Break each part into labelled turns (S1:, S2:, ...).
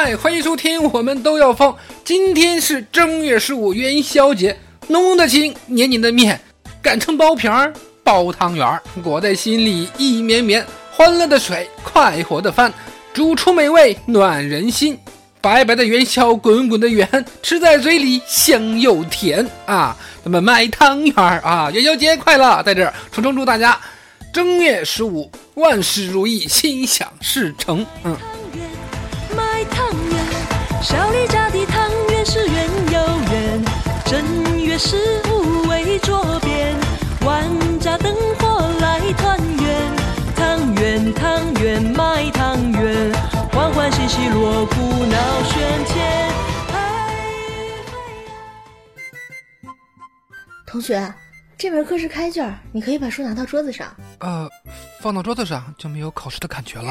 S1: 嗨，欢迎收听，我们都要疯。今天是正月十五元宵节，浓浓的情，黏黏的面，擀成包皮儿，包汤圆儿，裹在心里一绵绵。欢乐的水，快活的饭，煮出美味暖人心。白白的元宵，滚滚的圆，吃在嘴里香又甜啊！咱们卖汤圆儿啊，元宵节快乐！在这儿，重重祝大家正月十五万事如意，心想事成。嗯。
S2: 小李家的汤圆是圆又圆，正月十五为桌边，万家灯火来团圆，汤圆汤圆卖汤圆，欢欢喜喜锣鼓闹喧天。
S3: 同学，这门课是开卷，你可以把书拿到桌子上。
S1: 呃，放到桌子上就没有考试的感觉了。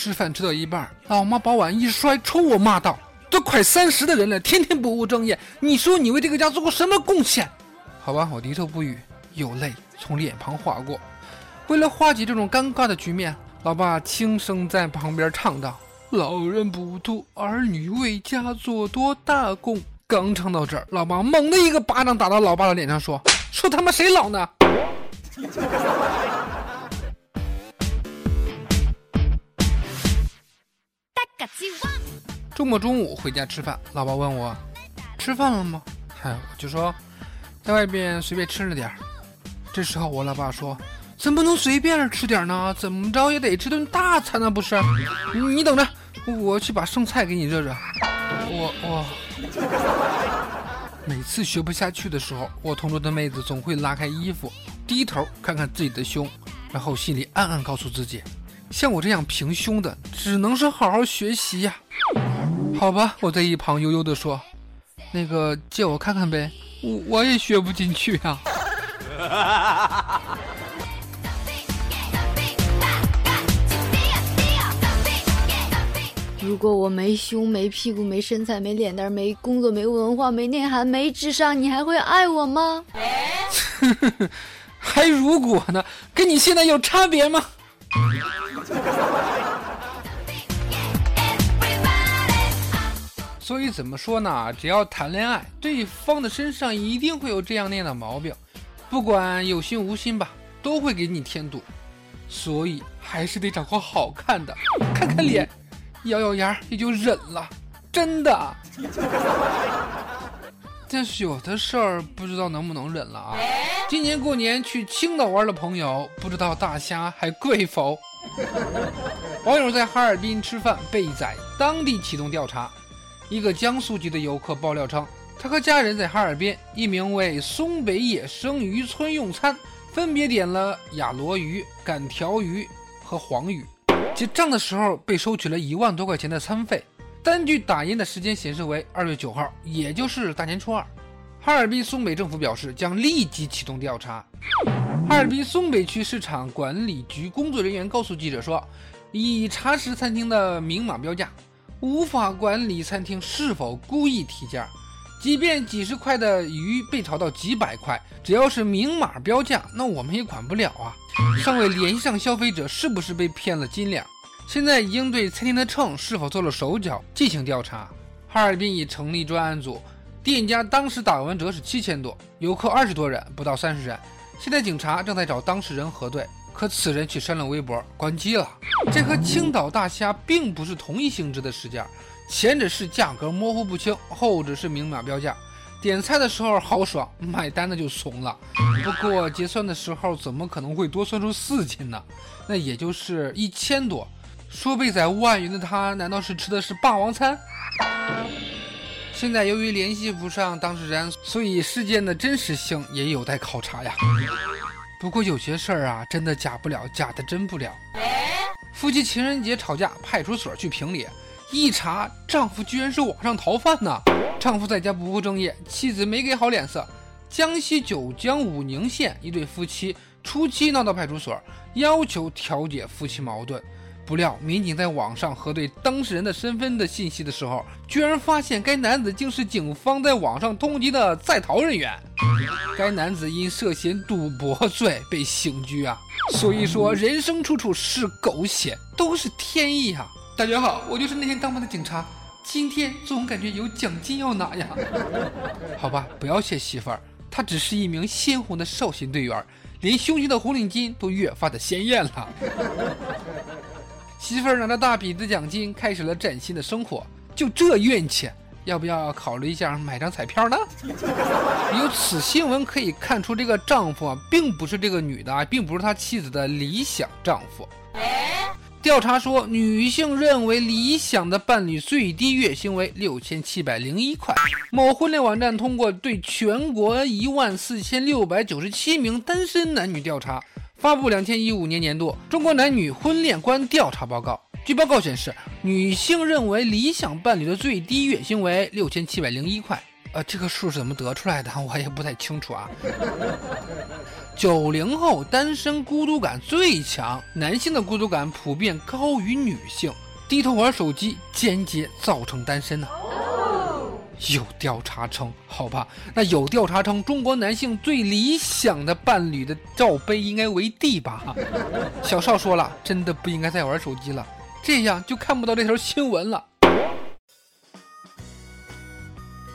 S1: 吃饭吃到一半，老妈把碗一摔，冲我骂道：“都快三十的人了，天天不务正业，你说你为这个家做过什么贡献？”好吧，我低头不语，有泪从脸庞划过。为了化解这种尴尬的局面，老爸轻声在旁边唱道：“老人不图儿女为家做多大功。”刚唱到这儿，老妈猛的一个巴掌打到老爸的脸上，说：“说他妈谁老呢？”周末中午回家吃饭，老爸问我吃饭了吗？嗨，我就说在外边随便吃了点儿。这时候我老爸说：“怎么能随便吃点呢？怎么着也得吃顿大餐呢，不是？你等着，我去把剩菜给你热热。”我我每次学不下去的时候，我同桌的妹子总会拉开衣服，低头看看自己的胸，然后心里暗暗告诉自己。像我这样平胸的，只能是好好学习呀。好吧，我在一旁悠悠地说：“那个借我看看呗，我我也学不进去呀。”
S4: 如果我没胸、没屁股、没身材、没脸蛋、没工作、没文化、没内涵、没智商，你还会爱我吗？
S1: 还如果呢？跟你现在有差别吗？所以怎么说呢？只要谈恋爱，对方的身上一定会有这样那样的毛病，不管有心无心吧，都会给你添堵。所以还是得找个好看的，看看脸，咬咬牙也就忍了。真的。但是有的事儿不知道能不能忍了啊！今年过年去青岛玩的朋友，不知道大虾还贵否？网友在哈尔滨吃饭被宰，当地启动调查。一个江苏籍的游客爆料称，他和家人在哈尔滨一名为松北野生渔村用餐，分别点了雅罗鱼、杆条鱼和黄鱼，结账的时候被收取了一万多块钱的餐费。单据打印的时间显示为二月九号，也就是大年初二。哈尔滨松北政府表示将立即启动调查。哈尔滨松北区市场管理局工作人员告诉记者说，已查实餐厅的明码标价，无法管理餐厅是否故意提价。即便几十块的鱼被炒到几百块，只要是明码标价，那我们也管不了啊。尚未联系上消费者是不是被骗了斤两。现在已经对餐厅的秤是否做了手脚进行调查。哈尔滨已成立专案组，店家当时打完折是七千多，游客二十多人，不到三十人。现在警察正在找当事人核对，可此人却删了微博，关机了。这和青岛大虾并不是同一性质的事件，前者是价格模糊不清，后者是明码标价。点菜的时候豪爽，买单的就怂了。不过结算的时候怎么可能会多算出四斤呢？那也就是一千多。说被宰万元的他，难道是吃的是霸王餐？现在由于联系不上当事人，所以事件的真实性也有待考察呀。不过有些事儿啊，真的假不了，假的真不了。夫妻情人节吵架，派出所去评理，一查，丈夫居然是网上逃犯呢。丈夫在家不务正业，妻子没给好脸色。江西九江武宁县一对夫妻初期闹到派出所，要求调解夫妻矛盾。不料，民警在网上核对当事人的身份的信息的时候，居然发现该男子竟是警方在网上通缉的在逃人员。该男子因涉嫌赌博罪被刑拘啊！所以说，人生处处是狗血，都是天意啊！大家好，我就是那天当班的警察，今天总感觉有奖金要拿呀。好吧，不要谢媳妇儿，她只是一名鲜红的少先队员，连胸前的红领巾都越发的鲜艳了。媳妇儿拿着大笔的奖金，开始了崭新的生活。就这运气，要不要考虑一下买张彩票呢？由此新闻可以看出，这个丈夫啊，并不是这个女的啊，并不是他妻子的理想丈夫。调查说，女性认为理想的伴侣最低月薪为六千七百零一块。某婚恋网站通过对全国一万四千六百九十七名单身男女调查。发布两千一五年年度中国男女婚恋观调查报告。据报告显示，女性认为理想伴侣的最低月薪为六千七百零一块。呃，这个数是怎么得出来的？我也不太清楚啊。九零后单身孤独感最强，男性的孤独感普遍高于女性。低头玩手机，间接造成单身呢。有调查称，好吧，那有调查称，中国男性最理想的伴侣的罩杯应该为 D 吧？小邵说了，真的不应该再玩手机了，这样就看不到这条新闻了。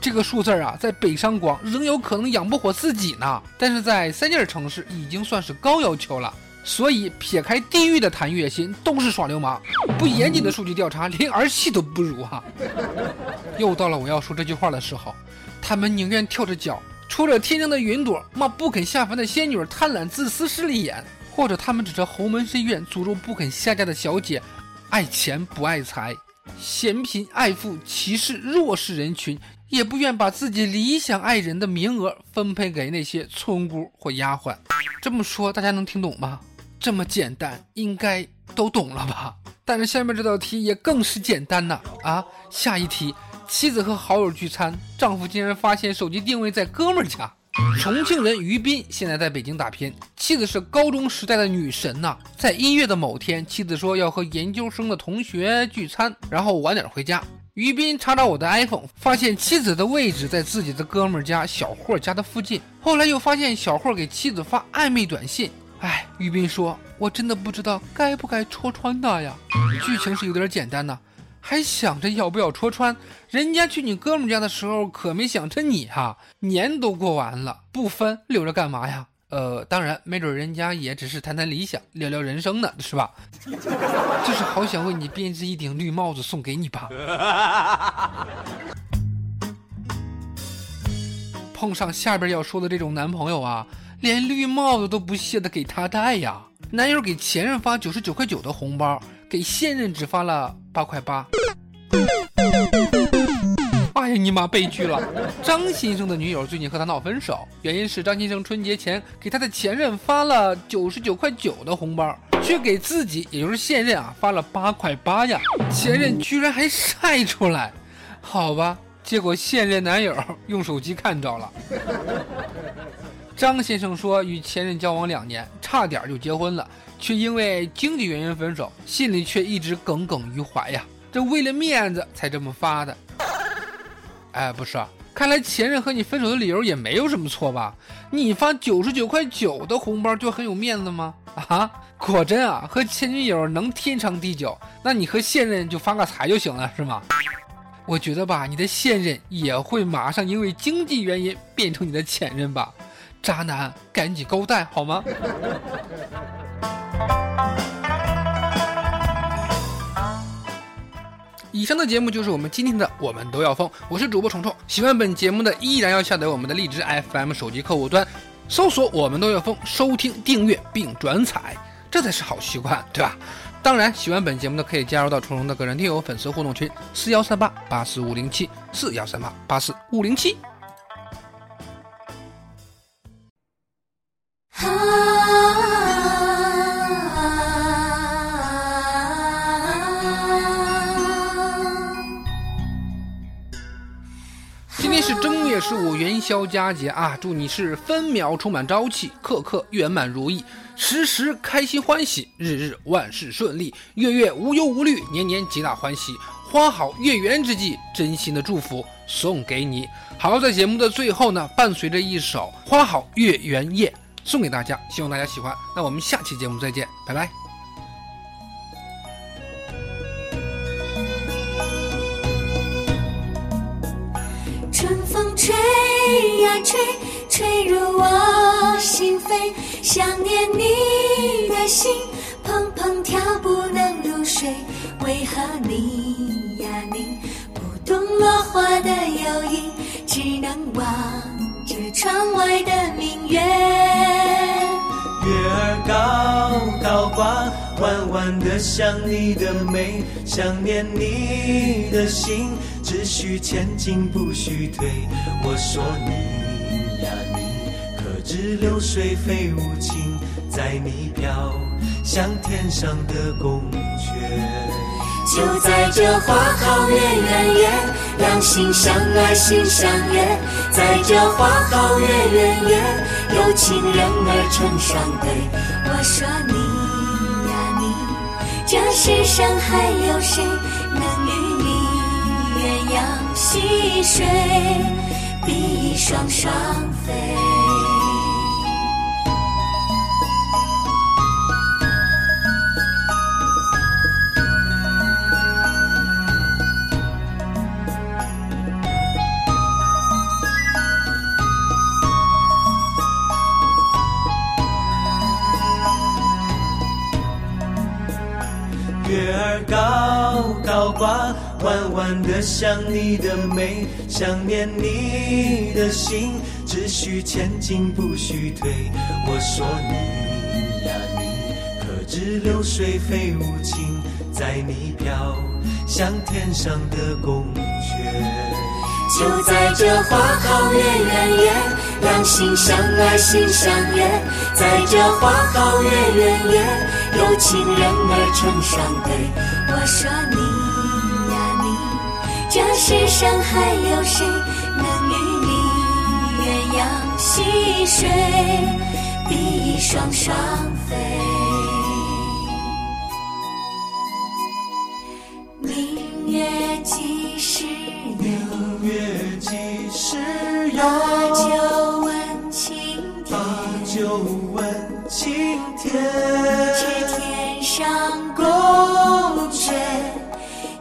S1: 这个数字啊，在北上广仍有可能养不活自己呢，但是在三线城市已经算是高要求了。所以，撇开地域的谈月薪，都是耍流氓。不严谨的数据调查，连儿戏都不如哈。又到了我要说这句话的时候，他们宁愿跳着脚，戳着天上的云朵，骂不肯下凡的仙女贪婪、自私、势利眼；或者他们指着侯门深院，诅咒不肯下嫁的小姐，爱钱不爱财，嫌贫爱富，歧视弱势人群，也不愿把自己理想爱人的名额分配给那些村姑或丫鬟。这么说，大家能听懂吗？这么简单，应该都懂了吧？但是下面这道题也更是简单呐！啊，下一题，妻子和好友聚餐，丈夫竟然发现手机定位在哥们儿家。重庆人于斌现在在北京打拼，妻子是高中时代的女神呐。在一月的某天，妻子说要和研究生的同学聚餐，然后晚点回家。于斌查找我的 iPhone，发现妻子的位置在自己的哥们儿家小霍家的附近。后来又发现小霍给妻子发暧昧短信。哎，于斌说：“我真的不知道该不该戳穿他呀。”剧情是有点简单呐，还想着要不要戳穿人家去你哥们家的时候，可没想着你哈。年都过完了，不分留着干嘛呀？呃，当然，没准人家也只是谈谈理想，聊聊人生呢，是吧？就是好想为你编织一顶绿帽子送给你吧。碰上下边要说的这种男朋友啊。连绿帽子都不屑的给他戴呀！男友给前任发九十九块九的红包，给现任只发了八块八。哎呀，你妈悲剧了！张先生的女友最近和他闹分手，原因是张先生春节前给他的前任发了九十九块九的红包，却给自己，也就是现任啊，发了八块八呀！前任居然还晒出来，好吧，结果现任男友用手机看着了。张先生说，与前任交往两年，差点就结婚了，却因为经济原因分手，心里却一直耿耿于怀呀。这为了面子才这么发的。哎，不是，看来前任和你分手的理由也没有什么错吧？你发九十九块九的红包就很有面子吗？啊，果真啊，和前女友能天长地久，那你和现任就发个财就行了，是吗？我觉得吧，你的现任也会马上因为经济原因变成你的前任吧。渣男，赶紧勾带好吗？以上的节目就是我们今天的《我们都要疯》，我是主播虫虫。喜欢本节目的依然要下载我们的荔枝 FM 手机客户端，搜索“我们都要疯”，收听、订阅并转载，这才是好习惯，对吧？当然，喜欢本节目的可以加入到虫虫的个人听友粉丝互动群：四幺三八八四五零七四幺三八八四五零七。今天是正月十五元宵佳节啊祝你是分秒充满朝气刻刻圆满如意时时开心欢喜日日万事顺利月月无忧无虑年年皆大欢喜。花好月圆之际真心的祝福送给你。好在节目的最后呢伴随着一首花好月圆夜。送给大家，希望大家喜欢。那我们下期节目再见，拜拜。
S5: 春风吹呀吹，吹入我心扉，想念你的心砰砰跳不能入睡，为何你呀你不懂落花的忧影，只能望
S6: 弯弯的像你的眉，想念你的心，只许前进不许退。我说你呀你，可知流水非无情，在你飘向天上的宫阙。
S5: 就在这花好月圆夜，两心相爱心相悦。在这花好月圆夜，有情人儿成双对。我说你，这世上还有谁能与你鸳鸯戏水，比翼双双飞？
S6: 想你的美，想念你的心，只许前进不许退。我说你呀你，可知流水非无情，在你飘向天上的宫阙。
S5: 就在这花好月圆夜，两心相爱心相悦。在这花好月圆夜，有情人儿成双对。我说你，这世上还有谁能与你鸳鸯戏水，比翼双双飞？